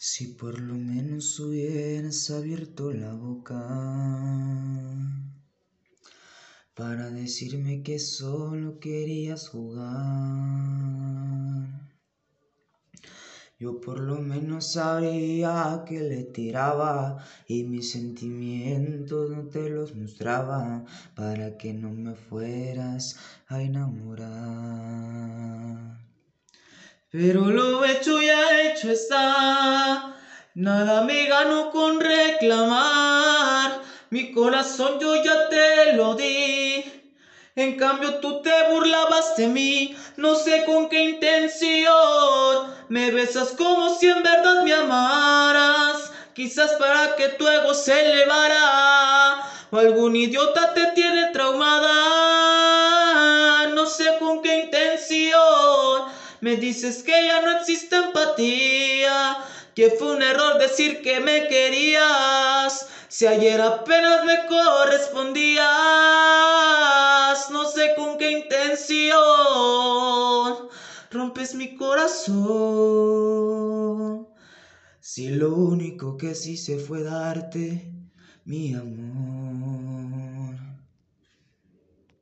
Si por lo menos hubieras abierto la boca para decirme que solo querías jugar. Yo por lo menos sabría que le tiraba y mis sentimientos no te los mostraba para que no me fueras a enamorar. Pero lo hecho ya hecho está, nada me gano con reclamar, mi corazón yo ya te lo di. En cambio tú te burlabas de mí, no sé con qué intención. Me besas como si en verdad me amaras, quizás para que tu ego se elevara. O algún idiota te tiene traumada, no sé con qué. Me dices que ya no existe empatía, que fue un error decir que me querías. Si ayer apenas me correspondías, no sé con qué intención rompes mi corazón. Si lo único que sí se fue darte mi amor.